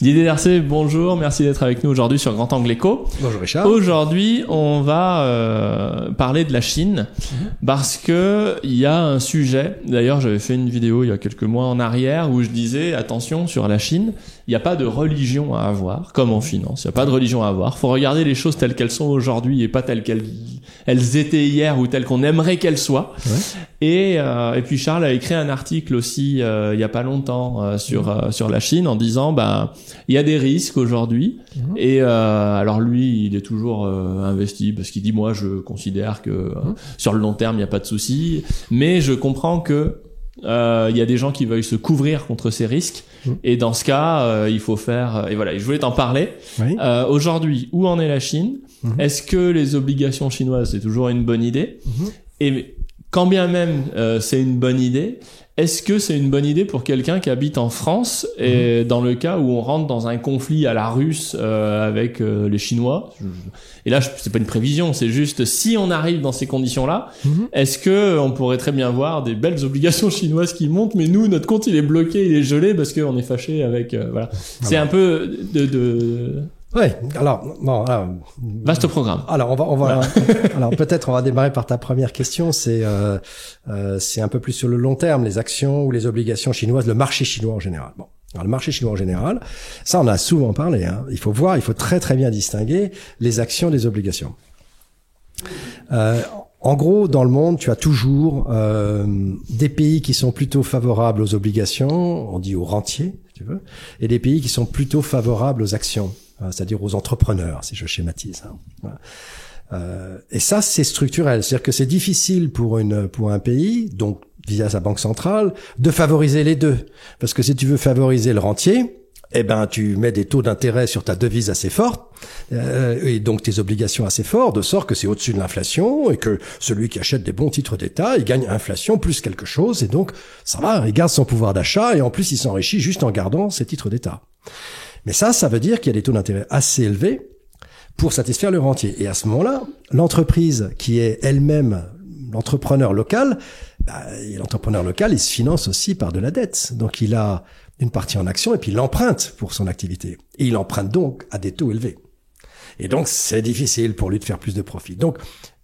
Didier Darcé, bonjour, merci d'être avec nous aujourd'hui sur Grand Angle Éco. Bonjour Richard. Aujourd'hui, on va euh, parler de la Chine parce que il y a un sujet. D'ailleurs, j'avais fait une vidéo il y a quelques mois en arrière où je disais attention sur la Chine, il n'y a pas de religion à avoir comme en finance. Il n'y a pas de religion à avoir. Faut regarder les choses telles qu'elles sont aujourd'hui et pas telles qu'elles elles étaient hier ou telles qu'on aimerait qu'elles soient. Et, euh, et puis Charles a écrit un article aussi euh, il y a pas longtemps euh, sur euh, sur la Chine en disant ben il y a des risques aujourd'hui. Et euh, alors lui il est toujours euh, investi parce qu'il dit moi je considère que sur le long terme il n'y a pas de souci. Mais je comprends que euh, il y a des gens qui veulent se couvrir contre ces risques Mhm. et dans ce cas euh, il faut faire et voilà je voulais t'en parler Oui. euh, aujourd'hui où en est la Chine? Mhm. est-ce que les obligations chinoises c'est toujours une bonne idée? Mhm. et quand bien même euh, c'est une bonne idée, est-ce que c'est une bonne idée pour quelqu'un qui habite en France Mhm. et dans le cas où on rentre dans un conflit à la russe euh, avec euh, les Chinois Et là, c'est pas une prévision, c'est juste si on arrive dans ces conditions-là, Mhm. est-ce que on pourrait très bien voir des belles obligations chinoises qui montent, mais nous, notre compte il est bloqué, il est gelé parce qu'on est fâché avec. euh, voilà, c'est un peu de, de Ouais. Alors, bon, alors, vaste programme. alors on va, on va, alors peut-être on va démarrer par ta première question. C'est, euh, euh, c'est un peu plus sur le long terme, les actions ou les obligations chinoises, le marché chinois en général. Bon. Alors, le marché chinois en général, ça on a souvent parlé. Hein. Il faut voir, il faut très très bien distinguer les actions des obligations. Euh, en gros, dans le monde, tu as toujours euh, des pays qui sont plutôt favorables aux obligations, on dit aux rentiers, si tu veux, et des pays qui sont plutôt favorables aux actions, c'est-à-dire aux entrepreneurs, si je schématise. hein. Euh, et ça, c'est structurel, c'est-à-dire que c'est difficile pour une pour un pays, donc via sa banque centrale, de favoriser les deux, parce que si tu veux favoriser le rentier, eh ben tu mets des taux d'intérêt sur ta devise assez forts euh, et donc tes obligations assez fortes, de sorte que c'est au-dessus de l'inflation et que celui qui achète des bons titres d'État, il gagne inflation plus quelque chose et donc ça va, il garde son pouvoir d'achat et en plus il s'enrichit juste en gardant ses titres d'État. Mais ça, ça veut dire qu'il y a des taux d'intérêt assez élevés pour satisfaire le rentier. Et à ce moment-là, l'entreprise qui est elle-même l'entrepreneur local, bah, l'entrepreneur local, il se finance aussi par de la dette. Donc il a une partie en action et puis il emprunte pour son activité. Et il emprunte donc à des taux élevés. Et donc c'est difficile pour lui de faire plus de profit. Donc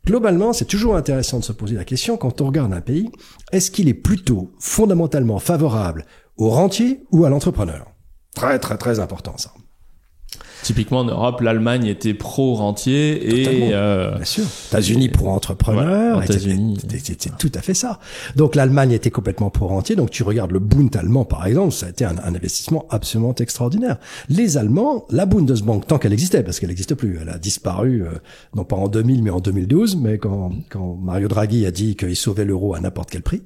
globalement, c'est toujours intéressant de se poser la question quand on regarde un pays, est-ce qu'il est plutôt fondamentalement favorable au rentier ou à l'entrepreneur? Très très très important ça. Typiquement en Europe, l'Allemagne était pro-rentier et euh, Bien sûr. États-Unis pour entrepreneurs. Ouais, c'est tout à fait ça. Donc l'Allemagne était complètement pro-rentier. Donc tu regardes le Bund allemand par exemple, ça a été un, un investissement absolument extraordinaire. Les Allemands, la Bundesbank, tant qu'elle existait, parce qu'elle n'existe plus, elle a disparu, euh, non pas en 2000 mais en 2012, mais quand, quand Mario Draghi a dit qu'il sauvait l'euro à n'importe quel prix.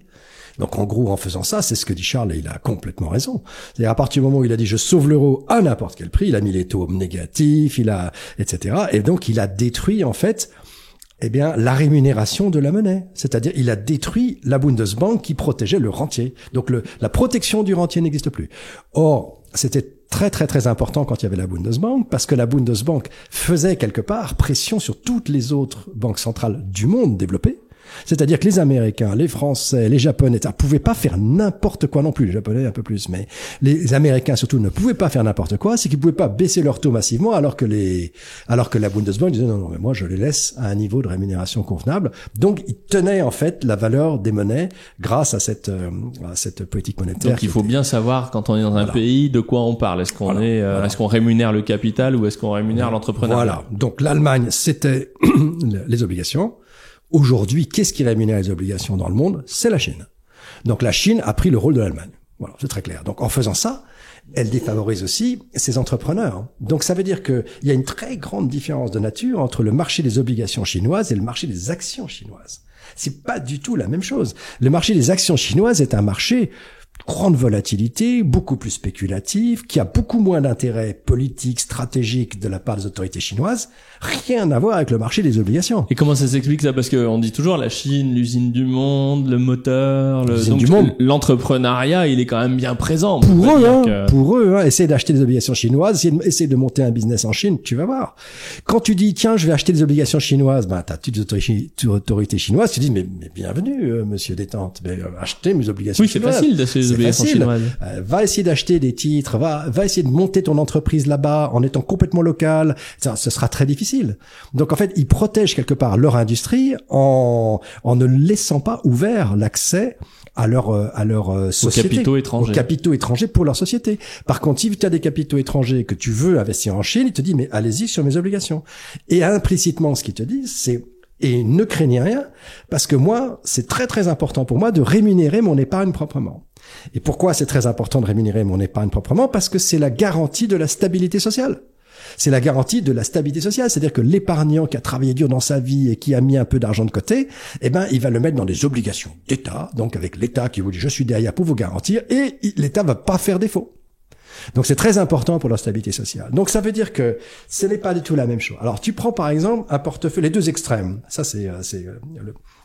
Donc en gros, en faisant ça, c'est ce que dit Charles et il a complètement raison. C'est-à-dire à partir du moment où il a dit je sauve l'euro à n'importe quel prix, il a mis les taux négatifs, il a etc. Et donc il a détruit en fait eh bien, la rémunération de la monnaie. C'est-à-dire, il a détruit la Bundesbank qui protégeait le rentier. Donc, le, la protection du rentier n'existe plus. Or, c'était très, très, très important quand il y avait la Bundesbank, parce que la Bundesbank faisait quelque part pression sur toutes les autres banques centrales du monde développées. C'est-à-dire que les Américains, les Français, les Japonais, ça pouvaient pas faire n'importe quoi non plus. Les Japonais un peu plus, mais les Américains surtout ne pouvaient pas faire n'importe quoi. C'est qu'ils pouvaient pas baisser leur taux massivement, alors que les, alors que la Bundesbank disait non non mais moi je les laisse à un niveau de rémunération convenable. Donc ils tenaient en fait la valeur des monnaies grâce à cette euh, à cette politique monétaire. Donc il faut était- bien savoir quand on est dans un Voilà. pays de quoi on parle. Est-ce qu'on Voilà, est, euh, voilà. est-ce qu'on rémunère le capital ou est-ce qu'on rémunère l'entrepreneur? Voilà. Donc l'Allemagne, c'était les obligations. Aujourd'hui, qu'est-ce qui rémunère les obligations dans le monde? C'est la Chine. Donc la Chine a pris le rôle de l'Allemagne. Voilà, c'est très clair. Donc en faisant ça, elle défavorise aussi ses entrepreneurs. Donc ça veut dire qu'il y a une très grande différence de nature entre le marché des obligations chinoises et le marché des actions chinoises. C'est pas du tout la même chose. Le marché des actions chinoises est un marché grande volatilité, beaucoup plus spéculatif, qui a beaucoup moins d'intérêt politique, stratégique de la part des autorités chinoises, rien à voir avec le marché des obligations. Et comment ça s'explique ça? Parce qu'on dit toujours la Chine, l'usine du monde, le moteur, le, L'usine donc, du monde. l'entrepreneuriat, il est quand même bien présent. Pour eux, hein, que- pour eux, hein, essayer d'acheter des obligations chinoises, essayer de, essayer de monter un business en Chine, tu vas voir. Quand tu dis, tiens, je vais acheter des obligations chinoises, ben, t'as toutes les autorités, chinoises, tu dis, mais, mais bienvenue, euh, monsieur détente, mais, euh, achetez mes obligations Oui, c'est facile ces désobéissance facile. chinoise. Euh, va essayer d'acheter des titres, va, va essayer de monter ton entreprise là-bas en étant complètement local. Ça, ce sera très difficile. Donc en fait, ils protègent quelque part leur industrie en, en ne laissant pas ouvert l'accès à leur euh, à leur euh, société, capitaux étrangers. aux capitaux étrangers pour leur société. Par contre, si tu as des capitaux étrangers que tu veux investir en Chine, il te dit mais allez-y sur mes obligations. Et implicitement, ce qu'ils te disent, c'est et ne craignez rien, parce que moi, c'est très très important pour moi de rémunérer mon épargne proprement. Et pourquoi c'est très important de rémunérer mon épargne proprement? Parce que c'est la garantie de la stabilité sociale. C'est la garantie de la stabilité sociale, c'est-à-dire que l'épargnant qui a travaillé dur dans sa vie et qui a mis un peu d'argent de côté, eh ben, il va le mettre dans des obligations d'État, donc avec l'État qui vous dit je suis derrière pour vous garantir, et l'État va pas faire défaut. Donc c'est très important pour la stabilité sociale. Donc ça veut dire que ce n'est pas du tout la même chose. Alors tu prends par exemple un portefeuille, les deux extrêmes. Ça c'est euh, c'est euh,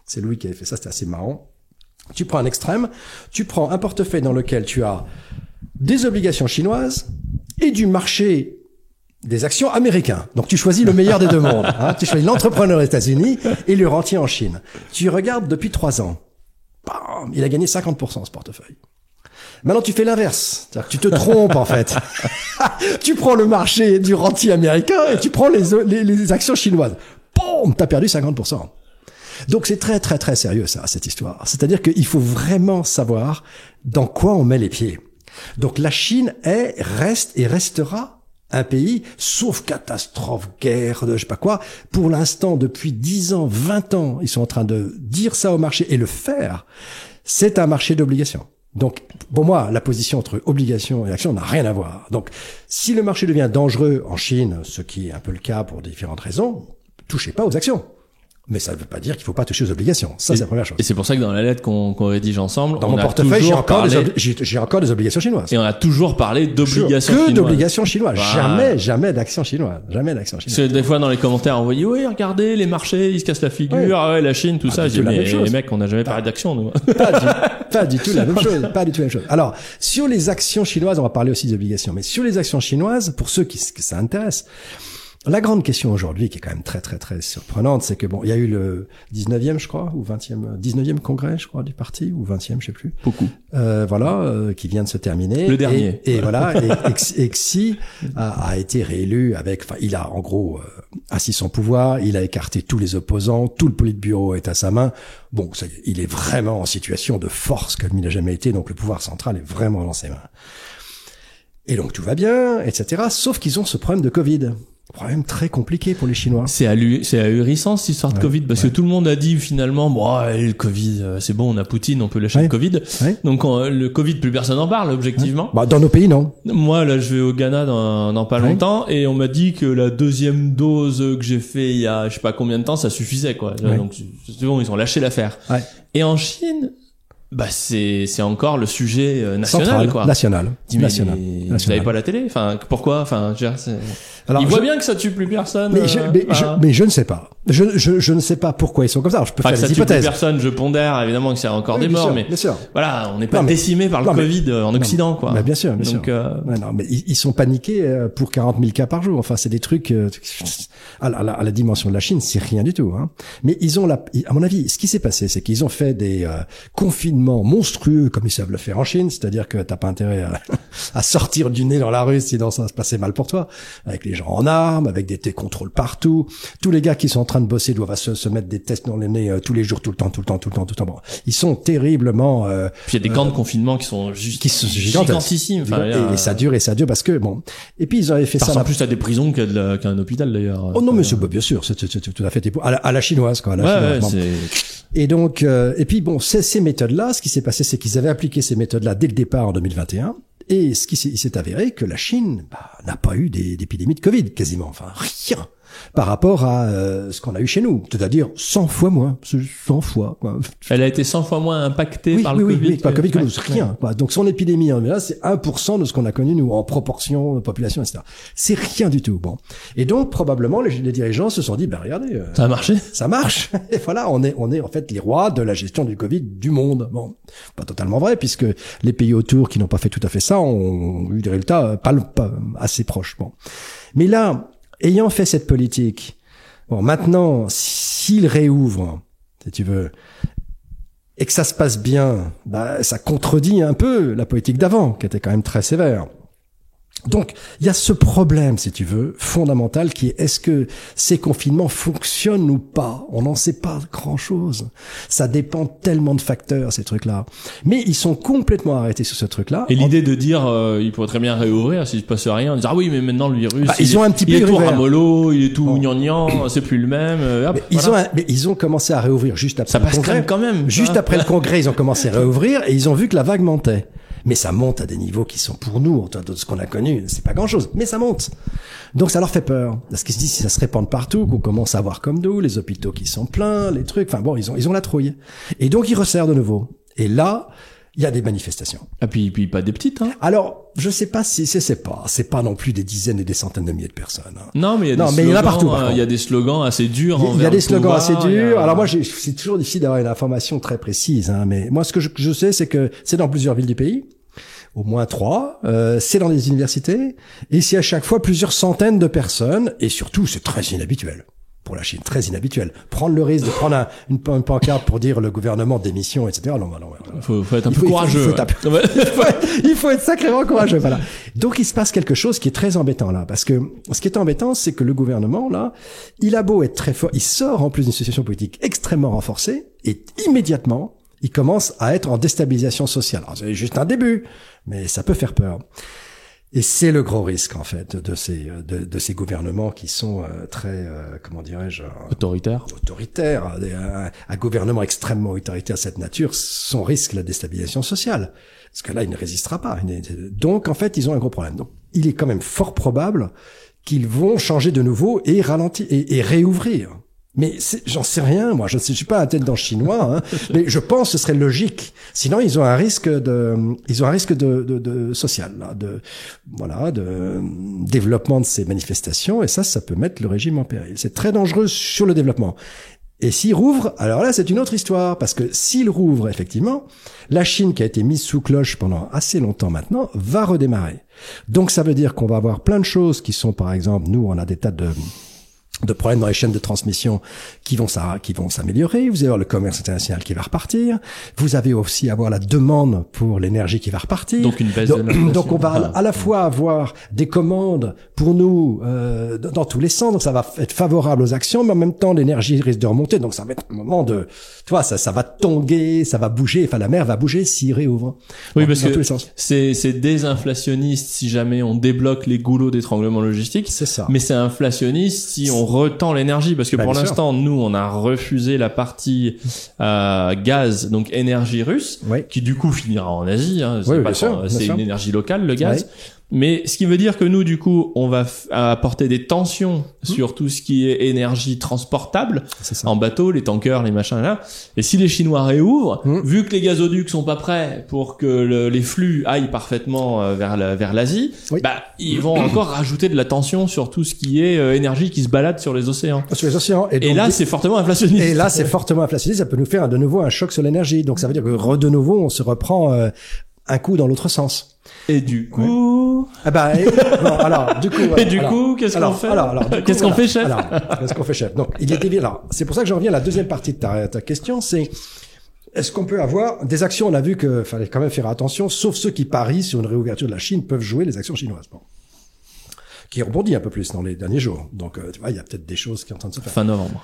c'est Louis qui avait fait ça, c'était assez marrant. Tu prends un extrême, tu prends un portefeuille dans lequel tu as des obligations chinoises et du marché des actions américains. Donc tu choisis le meilleur des deux mondes. hein. Tu choisis l'entrepreneur aux États-Unis et le rentier en Chine. Tu regardes depuis trois ans. Bam, il a gagné 50% ce portefeuille. Maintenant, tu fais l'inverse. C'est-à-dire que tu te trompes, en fait. tu prends le marché du rentier américain et tu prends les, les, les actions chinoises. Boum, t'as perdu 50%. Donc c'est très très très sérieux ça, cette histoire. C'est-à-dire qu'il faut vraiment savoir dans quoi on met les pieds. Donc la Chine est, reste et restera un pays, sauf catastrophe, guerre, je sais pas quoi. Pour l'instant, depuis 10 ans, 20 ans, ils sont en train de dire ça au marché et le faire. C'est un marché d'obligations. Donc, pour moi, la position entre obligation et action n'a rien à voir. Donc, si le marché devient dangereux en Chine, ce qui est un peu le cas pour différentes raisons, touchez pas aux actions. Mais ça ne veut pas dire qu'il faut pas toucher aux obligations. Ça, c'est la première chose. Et c'est pour ça que dans la lettre qu'on rédige ensemble, Dans on mon a portefeuille, j'ai encore, des parlé, encore obligations chinoises. et on a toujours parlé d'obligations que chinoises. d'obligations chinoises. Jamais, jamais d'actions chinoises. Jamais d'actions Parce chinoises. que des fois dans les commentaires on voyait oui regardez les marchés ils se cassent la figure ah ouais la Chine tout ça j'ai dit mais les mecs on n'a jamais parlé d'action nous Pas du, pas du tout la même chose. Pas du tout la même chose. Alors, sur les actions chinoises, on va parler aussi des obligations. Mais sur les actions chinoises, pour ceux qui, que ça intéresse, la grande question aujourd'hui, qui est quand même très très très surprenante, c'est que bon, il y a eu le 19e, je crois, ou 20e, 19e congrès, je crois, du parti, ou 20e, je sais plus. beaucoup Euh, voilà, euh, qui vient de se terminer. Le dernier. Et, et voilà, et, Xi- a, a été réélu avec, enfin, il a en gros euh, assis son pouvoir, il a écarté tous les opposants, tout le politburo est à sa main. Bon, ça il est vraiment en situation de force comme il n'a jamais été, donc le pouvoir central est vraiment dans ses mains. Et donc tout va bien, etc. Sauf qu'ils ont ce problème de Covid. Problème très compliqué pour les Chinois. c'est ahurissant cette histoire de Ouais, Covid parce que tout le monde a dit finalement bon ouais, le Covid euh, c'est bon on a Poutine on peut lâcher Ouais. le Covid donc le Covid plus personne n'en parle objectivement Bah, dans nos pays, non. Moi, là, je vais au Ghana dans, dans pas longtemps et on m'a dit que la deuxième dose que j'ai fait il y a je sais pas combien de temps, ça suffisait quoi. Donc c'est bon, ils ont lâché l'affaire. Et en Chine, bah c'est c'est encore le sujet euh, national Central, quoi. national, Dis, mais national. Vous national. avez pas la télé? Enfin, pourquoi? Enfin, je Alors, ils je- voient bien que ça tue plus personne. Mais je, euh, mais, je, mais je ne sais pas. Je, je, je ne sais pas pourquoi ils sont comme ça. Alors, je peux enfin, que faire ça des tue plus hypothèses. personne, je pondère évidemment que c'est encore Oui, des morts, sûr, mais bien sûr. voilà, on n'est pas Non, mais- décimé par le non, mais- Covid euh, en Non, Occident quoi. Bah, bien sûr, bien Donc, sûr. euh, Ouais, non, mais ils, ils sont paniqués pour 40 000 cas par jour. Enfin, c'est des trucs euh, à, la, à la- dimension de la Chine, c'est rien du tout. Hein. Mais ils ont la, à mon avis, ce qui s'est passé, c'est qu'ils ont fait des euh, monstrueux comme ils savent le faire en Chine, c'est-à-dire que t'as pas intérêt à, à sortir du nez dans la rue sinon ça va se passer mal pour toi. Avec les gens en armes, avec des, des contrôles partout. Tous les gars qui sont en train de bosser doivent se, se mettre des tests dans les nez euh, tous les jours, tout le temps, tout le temps, tout le temps, tout le temps. Bon, ils sont terriblement euh, Puis il y a des camps de confinement qui sont juste qui sont gigantissimes. Enfin, et, euh, et ça dure et ça dure parce que bon. Et puis ils avaient fait Ça là- plus à des prisons qu'à de un hôpital d'ailleurs. Oh non, monsieur, bah, bien sûr, c'est c'est- c'est tout à fait à la, à la chinoise quoi. À la Ouais, chinoise, Et donc, euh, et puis bon, ces, ces méthodes-là, ce qui s'est passé, c'est qu'ils avaient appliqué ces méthodes-là dès le départ en 2021. Et ce qui s'est avéré que la Chine bah, n'a pas eu d'épidémie de Covid quasiment, enfin rien par rapport à euh, ce qu'on a eu chez nous, c'est-à-dire 100 fois moins, c'est 100 fois. Quoi. Elle a été 100 fois moins impactée Oui, par oui, le oui, Covid. oui, par le Covid que nous, rien. quoi. Donc son épidémie, hein, mais là, c'est 1% de ce qu'on a connu nous en proportion de population, etc. C'est rien du tout. Bon, et donc probablement les, les dirigeants se sont dit, ben regardez, euh, Ça a marché. ça marche. Et voilà, on est, on est en fait les rois de la gestion du Covid du monde. Bon, pas totalement vrai, puisque les pays autour qui n'ont pas fait tout à fait ça ont eu des résultats euh, pas, pas assez proches. Bon, mais là, ayant fait cette politique, bon, maintenant, s'ils réouvrent, si tu veux, et que ça se passe bien, bah, ça contredit un peu la politique d'avant, qui était quand même très sévère. Donc, il y a ce problème, si tu veux, fondamental, qui est est-ce que ces confinements fonctionnent ou pas? On n'en sait pas grand-chose. Ça dépend tellement de facteurs, ces trucs-là. Mais ils sont complètement arrêtés sur ce truc-là. Et l'idée de dire, euh, il pourrait très bien réouvrir s'il se passe rien, dire ah oui, mais maintenant le virus, bah, ils il, ont un petit il peu est tout ramollo, il est tout gnangnan, c'est plus le même. euh, hop, Mais ils, ont, un- mais ils ont commencé à réouvrir juste après Ça le passe congrès. quand même. Juste hein. après le congrès, ils ont commencé à réouvrir et ils ont vu que la vague montait. Mais ça monte à des niveaux qui sont pour nous, en tout cas, de ce qu'on a connu, c'est pas grand chose, mais ça monte. Donc ça leur fait peur. Parce qu'ils se disent si ça se répand partout, qu'on commence à voir comme nous, les hôpitaux qui sont pleins, les trucs, enfin bon, ils ont, ils ont la trouille. Et donc ils resserrent de nouveau. Et là, il y a des manifestations. Ah puis, puis pas des petites, hein? Alors, je sais pas si c'est, c'est pas, c'est pas non plus des dizaines et des centaines de milliers de personnes. hein. Non, mais il y a Non, des il y en a slogans, partout, par euh, Il y a des slogans assez durs. Il y a- des slogans assez a- durs. Alors moi, c'est toujours difficile d'avoir une information très précise, hein, mais moi, ce que je, je sais, c'est que c'est dans plusieurs villes du pays, au moins trois. Euh, c'est dans des universités, et c'est à chaque fois plusieurs centaines de personnes, et surtout, c'est très inhabituel pour la Chine, très inhabituel. Prendre le risque de prendre un- une, pan- une pancarte pour dire le gouvernement démission, etc. Non, non, non, non. Faut, faut être un Il peu faut- il courageux. il faut ouais. il, faut, il faut être sacrément courageux. Voilà. Donc il se passe quelque chose qui est très embêtant là, parce que ce qui est embêtant, c'est que le gouvernement là, il a beau être très fort, il sort en plus d'une situation politique extrêmement renforcée, et immédiatement, il commence à être en déstabilisation sociale. Alors, C'est juste un début, mais ça peut faire peur. Et c'est le gros risque en fait de ces de, de ces gouvernements qui sont euh, très euh, comment dirais-je euh, Autoritaire. autoritaire, un, un gouvernement extrêmement autoritaire de cette nature, son risque la déstabilisation sociale. Parce que là, il ne résistera pas. Donc, en fait, ils ont un gros problème. Donc, il est quand même fort probable qu'ils vont changer de nouveau et ralentir et, et réouvrir. Mais j'en sais rien, moi. Je ne suis pas un tête dans chinois, hein, mais je pense que ce serait logique. Sinon, ils ont un risque de, ils ont un risque de, de, de social, là, de, voilà, de développement de ces manifestations. Et ça, ça peut mettre le régime en péril. C'est très dangereux sur le développement. Et s'il rouvre, alors là, c'est une autre histoire, parce que s'il rouvre, effectivement, la Chine, qui a été mise sous cloche pendant assez longtemps maintenant, va redémarrer. Donc ça veut dire qu'on va avoir plein de choses qui sont, par exemple, nous, on a des tas de de problèmes dans les chaînes de transmission qui vont ça, qui vont s'améliorer. Vous allez avoir le commerce international qui va repartir. Vous avez aussi avoir la demande pour l'énergie qui va repartir. Donc une baisse donc, donc on va à la fois avoir des commandes pour nous euh, dans tous les sens, donc ça va être favorable aux actions, mais en même temps l'énergie risque de remonter, donc ça va être un moment de, tu vois, ça, ça va tonguer, ça va bouger, enfin la mer va bouger s'il réouvre. Oui, Dans- parce que c'est c'est désinflationniste si jamais on débloque les goulots d'étranglement logistique. C'est ça. Mais c'est inflationniste si on retend l'énergie parce que Bah, pour l'instant nous on a refusé la partie euh, gaz donc énergie russe Oui. qui du coup finira en Asie hein, c'est Oui, sûr, sûr. une énergie locale le gaz mais ce qui veut dire que nous du coup on va apporter des tensions sur tout ce qui est énergie transportable en bateau, les tankers, les machins là. Et si les Chinois réouvrent, Mm. vu que les gazoducs sont pas prêts pour que le- les flux aillent parfaitement euh, vers la- vers l'Asie, Oui. bah ils vont encore rajouter de la tension sur tout ce qui est euh, énergie qui se balade sur les océans. Sur les océans. Et donc, là, c'est fortement inflationniste. Et là, c'est fortement inflationniste. Ça peut nous faire de nouveau un choc sur l'énergie. Donc, ça veut dire que de nouveau, on se reprend euh, un coup dans l'autre sens. Et du coup, Ah bah, et, bon, alors, du coup, voilà, et du alors, coup, qu'est-ce qu'on fait alors, alors, Qu'est-ce qu'on fait, chef Alors, qu'est-ce qu'on fait, chef? Donc, il est évident. Alors, c'est pour ça que j'en reviens à la deuxième partie de ta, ta question. C'est est-ce qu'on peut avoir des actions? On a vu que fallait quand même faire attention, sauf ceux qui parient sur une réouverture de la Chine peuvent jouer les actions chinoises. Bon. Qui rebondit un peu plus dans les derniers jours. Donc, euh, tu vois, il y a peut-être des choses qui sont en train de se faire. Fin novembre.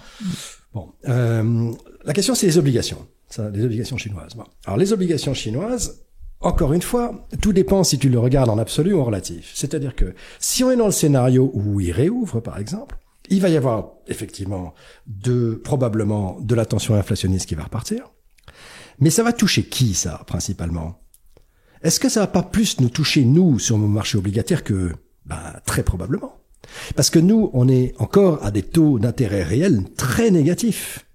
Bon, euh, la question c'est les obligations, ça, les obligations chinoises. Bon. Alors les obligations chinoises, encore une fois, tout dépend si tu le regardes en absolu ou en relatif. C'est-à-dire que si on est dans le scénario où il réouvre, par exemple, il va y avoir effectivement de probablement de la tension inflationniste qui va repartir, mais ça va toucher qui ça principalement? Est-ce que ça va pas plus nous toucher nous sur nos marchés obligataires que ben, très probablement? Parce que nous, on est encore à des taux d'intérêt réels très négatifs.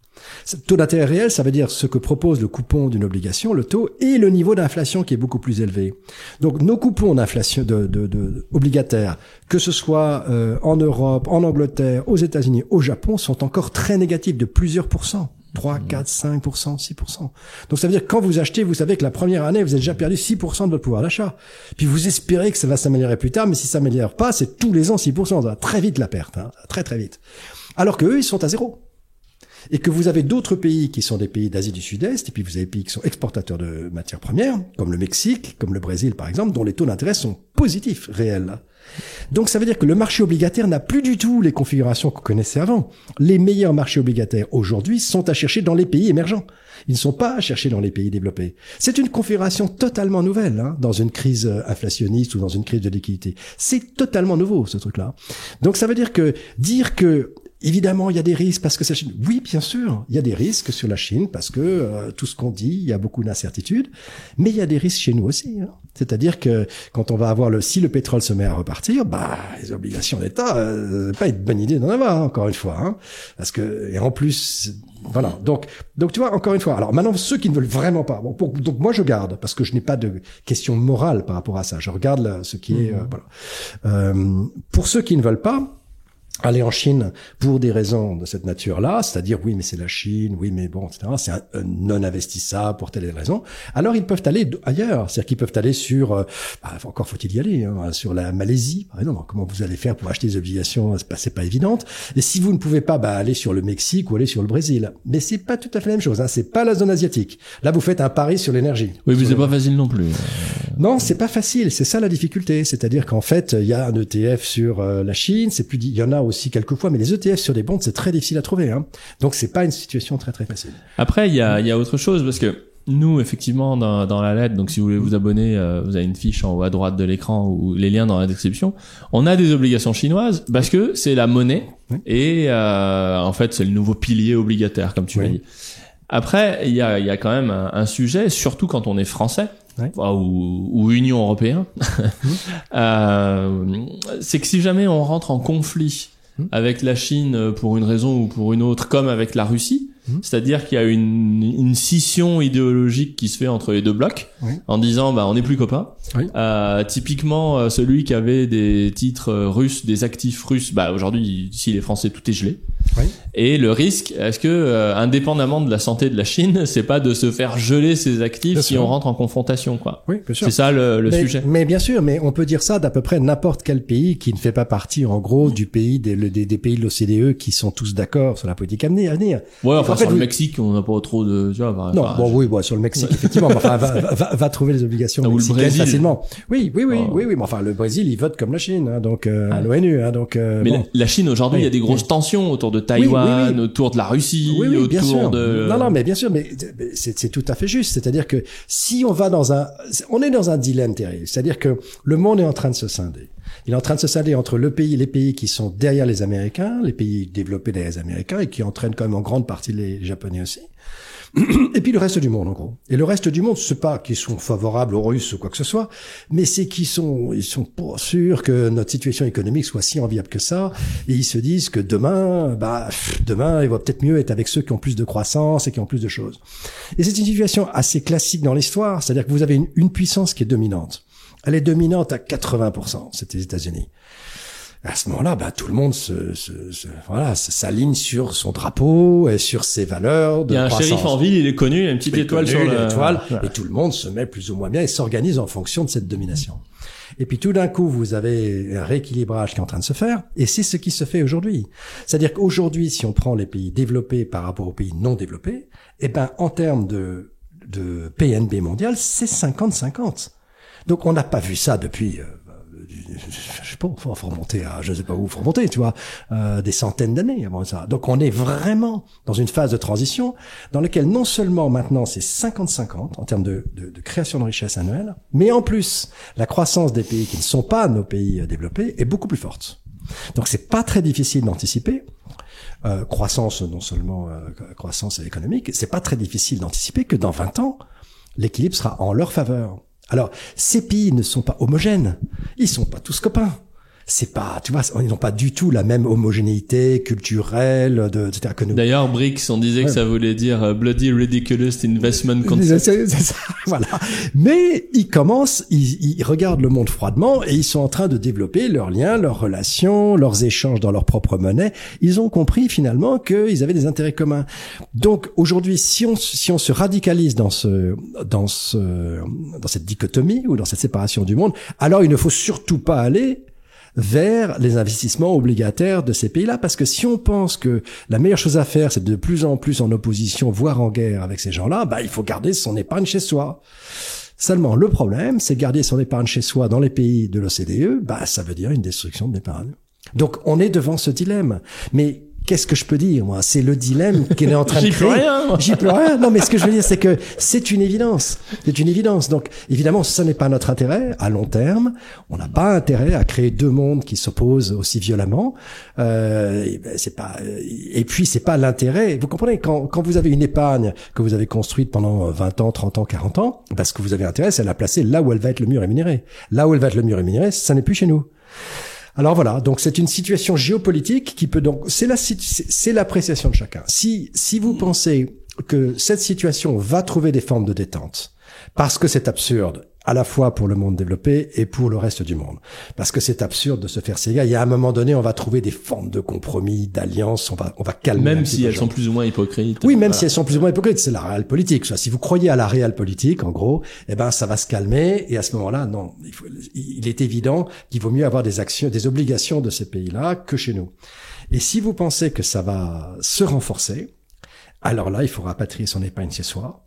Ce taux d'intérêt réel, ça veut dire ce que propose le coupon d'une obligation, le taux, et le niveau d'inflation qui est beaucoup plus élevé. Donc nos coupons d'inflation de, de, de obligataires, que ce soit euh, en Europe, en Angleterre, aux États-Unis, au Japon, sont encore très négatifs de plusieurs pourcents. 3, 4, 5%, 6%. Donc ça veut dire que quand vous achetez, vous savez que la première année, vous avez déjà perdu 6% de votre pouvoir d'achat. Puis vous espérez que ça va s'améliorer plus tard, mais si ça s'améliore pas, c'est tous les ans 6%. Ça va très vite la perte, hein, très très vite. Alors que eux, ils sont à zéro. Et que vous avez d'autres pays qui sont des pays d'Asie du Sud-Est, et puis vous avez des pays qui sont exportateurs de matières premières, comme le Mexique, comme le Brésil par exemple, dont les taux d'intérêt sont positifs, réels. Donc ça veut dire que le marché obligataire n'a plus du tout les configurations qu'on connaissait avant. Les meilleurs marchés obligataires aujourd'hui sont à chercher dans les pays émergents. Ils ne sont pas à chercher dans les pays développés. C'est une configuration totalement nouvelle hein, dans une crise inflationniste ou dans une crise de liquidité. C'est totalement nouveau ce truc-là. Donc ça veut dire que dire que Évidemment, il y a des risques parce que c'est Chine. Oui, bien sûr, il y a des risques sur la Chine parce que euh, tout ce qu'on dit, il y a beaucoup d'incertitudes. Mais il y a des risques chez nous aussi. Hein. C'est-à-dire que quand on va avoir le, si le pétrole se met à repartir, bah les obligations d'État, euh, pas une bonne idée d'en avoir encore une fois, hein, parce que et en plus, voilà. Donc donc tu vois encore une fois. Alors maintenant ceux qui ne veulent vraiment pas, bon, donc moi je garde parce que je n'ai pas de question morale par rapport à ça. Je regarde ce qui est euh, mmh. voilà. Euh, pour ceux qui ne veulent pas aller en Chine pour des raisons de cette nature-là, c'est-à-dire oui mais c'est la Chine, oui mais bon, etc. C'est un, non investissable pour telle raison. Alors ils peuvent aller ailleurs, c'est-à-dire qu'ils peuvent aller sur, euh, bah, encore faut-il y aller, hein, sur la Malaisie par exemple. Comment vous allez faire pour acheter des obligations C'est pas, pas évident. Et si vous ne pouvez pas, bah, aller sur le Mexique ou aller sur le Brésil. Mais c'est pas tout à fait la même chose. Hein. C'est pas la zone asiatique. Là vous faites un pari sur l'énergie. Oui, mais c'est pas facile non plus. Non, c'est pas facile. C'est ça la difficulté. C'est-à-dire qu'en fait, il y a un ETF sur euh, la Chine. C'est plus, il y en a aussi quelquefois, mais les ETF sur des bonds, c'est très difficile à trouver. Hein. Donc c'est pas une situation très très facile. Après, il y a, y a autre chose parce que nous, effectivement, dans, dans la lettre, donc si vous voulez vous abonner, euh, vous avez une fiche en haut à droite de l'écran ou les liens dans la description. On a des obligations chinoises parce que c'est la monnaie et euh, en fait c'est le nouveau pilier obligataire, comme tu l'as dit. Après, il y a, y a quand même un, un, sujet, surtout quand on est français. Ou, ou, Union européenne, euh, c'est que si jamais on rentre en conflit Hmm. avec la Chine pour une raison ou pour une autre, comme avec la Russie. Hmm. C'est-à-dire qu'il y a une, une, scission idéologique qui se fait entre les deux blocs, en disant bah on n'est plus copains. Euh, typiquement, euh, celui qui avait des titres russes, des actifs russes, bah aujourd'hui, s'il est français, tout est gelé. Et le risque, est-ce que, euh, indépendamment de la santé de la Chine, c'est pas de se faire geler ses actifs si on rentre en confrontation, quoi? Oui, bien sûr. C'est ça le, le mais, sujet. Mais bien sûr, mais on peut dire ça d'à peu près n'importe quel pays qui ne fait pas partie, en gros, du pays des, des, des pays de l'OCDE qui sont tous d'accord sur la politique à venir. Ouais, enfin, sur le Mexique, on n'a pas trop de, tu vois, Non, bon, oui, bon, sur le Mexique, effectivement, enfin, va, va, va, trouver les obligations ah, mexicaines facilement. Oui, oui, oui, ah. oui, oui, mais enfin, le Brésil, il vote comme la Chine, hein, donc, euh, à ah. l'ONU, hein, donc, euh, Mais la, Chine, aujourd'hui, il y a des grosses tensions autour de Taïwan, autour de la Russie, oui, oui, bien sûr. de... Non, non, mais bien sûr, mais c'est tout à fait juste. C'est-à-dire que si on va dans un, on est dans un dilemme terrible. C'est-à-dire que le monde est en train de se scinder. Il est en train de se scinder entre le pays, les pays qui sont derrière les Américains, les pays développés derrière les Américains et qui entraînent quand même en grande partie les Japonais aussi. Et puis le reste du monde, en gros. Et le reste du monde, c'est pas qu'ils sont favorables aux Russes ou quoi que ce soit, mais c'est qu'ils sont, ils sont pas sûrs que notre situation économique soit si enviable que ça. Et ils se disent que demain, bah, demain, il va peut-être mieux être avec ceux qui ont plus de croissance et qui ont plus de choses. Et c'est une situation assez classique dans l'histoire, c'est-à-dire que vous avez une, une puissance qui est dominante. Elle est dominante à 80%, c'est les États-Unis à ce moment-là, bah, tout le monde se, se, se voilà, s'aligne sur son drapeau et sur ses valeurs. De il y a un shérif en ville, il est connu, il a une petite étoile sur l'étoile, et tout le monde se met plus ou moins bien et s'organise en fonction de cette domination. Et puis tout d'un coup, vous avez un rééquilibrage qui est en train de se faire, et c'est ce qui se fait aujourd'hui. C'est-à-dire qu'aujourd'hui, si on prend les pays développés par rapport aux pays non développés, eh ben, en termes de, de PNB mondial, c'est 50-50. Donc on n'a pas vu ça depuis euh, je sais pas, faut, remonter à, je sais pas où, faut remonter, tu vois, euh, des centaines d'années avant ça. Donc on est vraiment dans une phase de transition dans laquelle non seulement maintenant c'est 50-50 en termes de, de, de, création de richesse annuelle, mais en plus la croissance des pays qui ne sont pas nos pays euh, développés est beaucoup plus forte. Donc c'est pas très difficile d'anticiper. Euh, croissance non seulement euh, croissance économique, c'est pas très difficile d'anticiper que dans 20 ans l'équilibre sera en leur faveur. Alors, ces pays ne sont pas homogènes. Ils sont pas tous copains c'est pas, tu vois, ils n'ont pas du tout la même homogénéité culturelle, de, etc. que nous. D'ailleurs, BRICS, on disait que ça voulait dire euh, Bloody Ridiculous Investment Concept. C'est, ça, voilà. Mais ils commencent, ils, ils, regardent le monde froidement et ils sont en train de développer leurs liens, leurs relations, leurs échanges dans leur propre monnaie. Ils ont compris finalement qu'ils avaient des intérêts communs. Donc aujourd'hui, si on si on se radicalise dans ce dans ce dans cette dichotomie ou dans cette séparation du monde, alors il ne faut surtout pas aller vers les investissements obligataires de ces pays-là. Parce que si on pense que la meilleure chose à faire, c'est de plus en plus en opposition, voire en guerre avec ces gens-là, bah, il faut garder son épargne chez soi. Seulement, le problème, c'est garder son épargne chez soi dans les pays de l'OCDE, bah, ça veut dire une destruction de l'épargne. Donc, on est devant ce dilemme. Mais qu'est-ce que je peux dire moi? C'est le dilemme qu'il est en train de créer. J'y peux rien. J'y peux rien. Non, mais ce que je veux dire, c'est que c'est une évidence. C'est une évidence. Donc, évidemment, ce n'est pas notre intérêt à long terme. On n'a pas intérêt à créer deux mondes qui s'opposent aussi violemment. Euh, ben, c'est pas. Et puis, c'est pas l'intérêt. Vous comprenez quand quand vous avez une épargne que vous avez construite pendant 20 ans, 30 ans, 40 ans, parce que vous avez intérêt, c'est à la placer là où elle va être le mieux rémunérée. Là où elle va être le mieux rémunérée, ça n'est plus chez nous. Alors voilà, donc c'est une situation géopolitique qui peut donc c'est la c'est l'appréciation de chacun. Si si vous pensez que cette situation va trouver des formes de détente parce que c'est absurde à la fois pour le monde développé et pour le reste du monde. Parce que c'est absurde de se faire ces gars. Il y a un moment donné, on va trouver des formes de compromis, d'alliance, on va, on va calmer. Même si elles sont plus ou moins hypocrites. Oui, même si elles sont plus ou moins hypocrites. C'est la réelle politique. Si vous croyez à la réelle politique, en gros, eh ben, ça va se calmer. Et à ce moment-là, non, il, faut, il est évident qu'il vaut mieux avoir des actions, des obligations de ces pays-là que chez nous. Et si vous pensez que ça va se renforcer, alors là, il faut rapatrier son épargne chez soi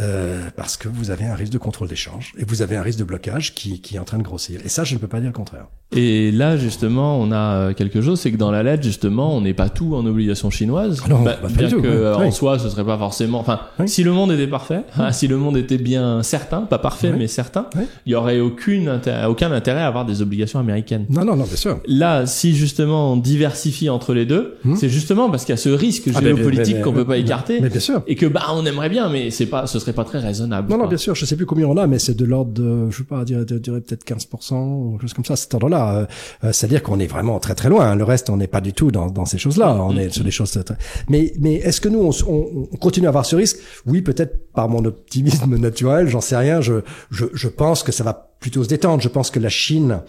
euh, parce que vous avez un risque de contrôle d'échange et vous avez un risque de blocage qui, qui est en train de grossir. Et ça, je ne peux pas dire le contraire. Et là, justement, on a euh, quelque chose, c'est que dans la lettre, justement, on n'est pas tout en obligation chinoise. Ah non, bah, bien que oui. en soi, ce serait pas forcément. Enfin, Oui. si le monde était parfait, hein, si le monde était bien certain, pas parfait, mais certain, il y aurait aucune aucun intérêt à avoir des obligations américaines. Non, non, non, bien sûr. Là, si justement on diversifie entre les deux, Hmm. c'est justement parce qu'il y a ce risque Ah, mais- géopolitique qu'on peut pas écarter Mais bien sûr. et que bah on aimerait bien, mais c'est pas, ce serait pas très raisonnable. Non, non, bien sûr, je sais plus combien on a, mais c'est de l'ordre de, je sais pas, dire, de, dirais peut-être 15%, ou quelque chose comme ça, cet ordre-là. Euh, euh, C'est-à-dire qu'on est vraiment très très loin. Le reste, on n'est pas du tout dans, dans ces choses-là. On est sur des choses très, Mais, mais est-ce que nous, on, on- on continue à avoir ce risque? Oui, peut-être par mon optimisme naturel, j'en sais rien. Je, je, je pense que ça va plutôt se détendre. Je pense que la Chine,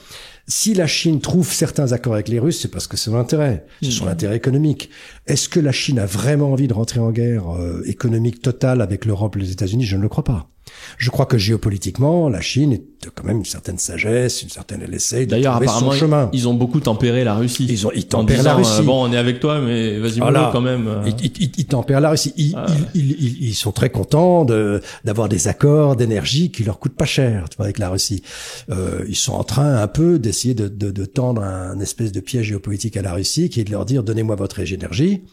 si la Chine trouve certains accords avec les Russes, c'est parce que c'est son intérêt, c'est son intérêt économique. Est-ce que la Chine a vraiment envie de rentrer en guerre euh, économique totale avec l'Europe et les États-Unis? Je ne le crois pas. Je crois que géopolitiquement, la Chine est quand même une certaine sagesse, une certaine elle essaye de trouver son apparemment, chemin. ils, ont beaucoup tempéré la Russie. Ils ont- ils En tempèrent la disant, euh, Russie. bon, on est avec toi, mais vas-y, Voilà. quand même. euh. Ils, ils- ils tempèrent la Russie. Ils, Ah ils- ils- sont très contents de d'avoir des accords d'énergie qui leur coûtent pas cher tu vois, avec la Russie. Euh, ils sont en train un peu d'essayer de, de, de tendre un espèce de piège géopolitique à la Russie, qui est de leur dire donnez-moi votre énergie,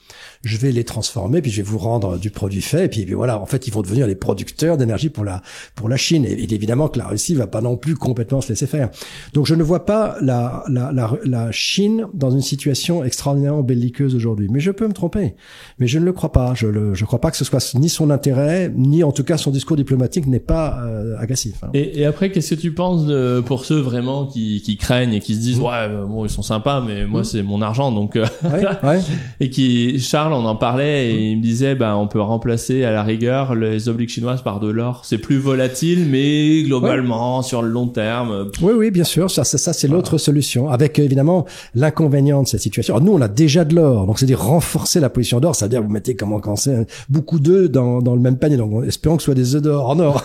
je vais les transformer, puis je vais vous rendre du produit fait, et puis, puis voilà, en fait, ils vont devenir les producteurs d'énergie pour la pour la Chine. Et, et évidemment que la Russie va pas non plus complètement se laisser faire. Donc je ne vois pas la la, la, la Chine dans une situation extraordinairement belliqueuse aujourd'hui. Mais je peux me tromper. Mais je ne le crois pas. Je ne je crois pas que ce soit ni son intérêt, ni en tout cas son discours diplomatique n'est pas euh, agressif. hein. Et, et après, qu'est-ce que tu penses de, pour ceux vraiment qui, qui craignent et qui se Mmh. disent ouais, euh, bon, ils sont sympas, mais moi c'est mon argent, donc euh, Ouais, ouais. et qui Charles, on en parlait et il me disait bah on peut remplacer à la rigueur les obliques chinoises par de l'or. C'est plus volatile, mais globalement sur le long terme. euh, Oui, oui, bien sûr. Ça, ça, ça, c'est l'autre solution. Avec euh, évidemment l'inconvénient de cette situation. Alors, nous, on a déjà de l'or, donc c'est dire renforcer la position d'or. Ça veut dire vous mettez comment quand c'est beaucoup d'œufs dans, dans le même panier. Donc, espérons que ce soit des œufs d'or en or.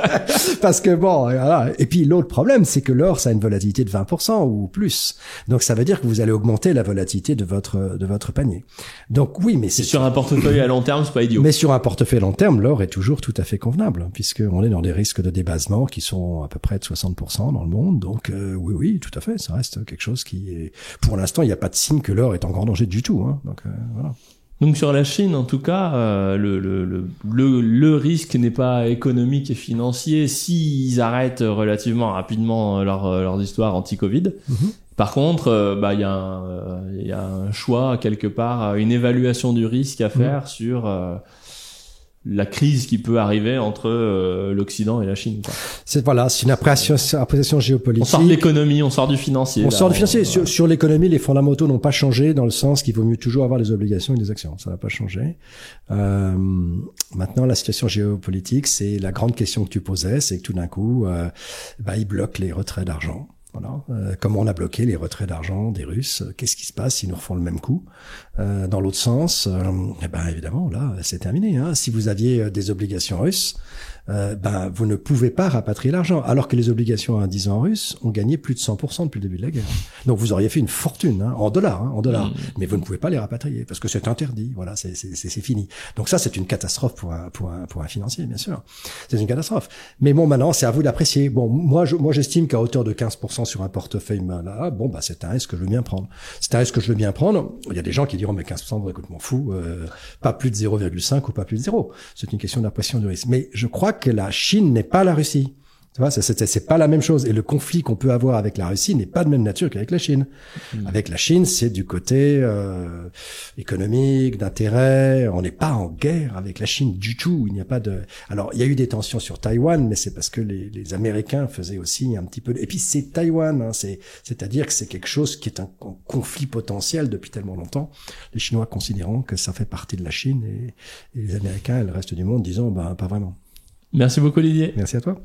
Parce que bon, voilà. Et puis l'autre problème, c'est que l'or, ça a une volatilité de 20% ou plus. Donc, ça veut dire que vous allez augmenter la volatilité de votre de votre panier. Donc oui, mais c'est Sur un portefeuille à long terme, c'est pas idiot. mais sur un portefeuille long terme, l'or est toujours tout à fait convenable, puisqu'on est dans des risques de débasement qui sont à peu près de 60% dans le monde. Donc euh, oui, oui, tout à fait, ça reste quelque chose qui est... Pour l'instant, il n'y a pas de signe que l'or est en grand danger du tout. Hein. Donc euh, voilà. Donc sur la Chine, en tout cas, euh, le, le, le, le, risque n'est pas économique et financier s'ils arrêtent relativement rapidement leur, euh, leurs histoires anti-Covid. Mhm. Par contre, euh, bah, il y, a un, euh, il y a un choix quelque part, euh, une évaluation du risque à faire sur euh, la crise qui peut arriver entre euh, l'Occident et la Chine. quoi. C'est voilà, c'est une appréciation, appréciation On géopolitique. sort de l'économie, on sort du financier. On là, sort du financier. on- Sur, sur l'économie, les fondamentaux n'ont pas changé dans le sens qu'il vaut mieux toujours avoir des obligations et des actions. Ça n'a pas changé. Euh, maintenant, la situation géopolitique, c'est la grande question que tu posais, c'est que tout d'un coup, euh, bah, ils bloquent les retraits d'argent. Euh, comme on a bloqué les retraits d'argent des Russes, euh, qu'est-ce qui se passe s'ils nous refont le même coup? Euh, Dans l'autre sens, eh ben évidemment, là, c'est terminé. Hein. Si vous aviez des obligations russes, euh, ben vous ne pouvez pas rapatrier l'argent. Alors que les obligations à 10 ans russes ont gagné plus de 100% depuis le début de la guerre. Donc vous auriez fait une fortune hein, en dollars, hein, en dollars, Mm. mais vous ne pouvez pas les rapatrier parce que c'est interdit. Voilà, c'est fini. Donc ça c'est une catastrophe pour un pour un pour un financier, bien sûr. C'est une catastrophe. Mais bon, maintenant c'est à vous d'apprécier. Bon, moi je, moi j'estime qu'à hauteur de 15% sur un portefeuille ben, là, bon bah c'est un risque que je veux bien prendre. C'est un risque que je veux bien prendre. Il y a des gens qui diront mais 15%, bon, écoute, m'en fous, euh, pas plus de 0,5 ou pas plus de 0. C'est une question d'impression du risque. Mais je crois que la Chine n'est pas la Russie. Tu vois, c'est- pas la même chose. Et le conflit qu'on peut avoir avec la Russie n'est pas de même nature qu'avec la Chine. Avec la Chine, c'est du côté euh, économique, d'intérêt. On n'est pas en guerre avec la Chine du tout. Il n'y a pas de. Alors, il y a eu des tensions sur Taïwan, mais c'est parce que les, les Américains faisaient aussi un petit peu. Et puis c'est Taïwan. Hein, c'est c'est-à-dire que c'est quelque chose qui est un, un conflit potentiel depuis tellement longtemps. Les Chinois considérant que ça fait partie de la Chine et, et les Américains et le reste du monde disant ben pas vraiment. Merci beaucoup Olivier. Merci à toi.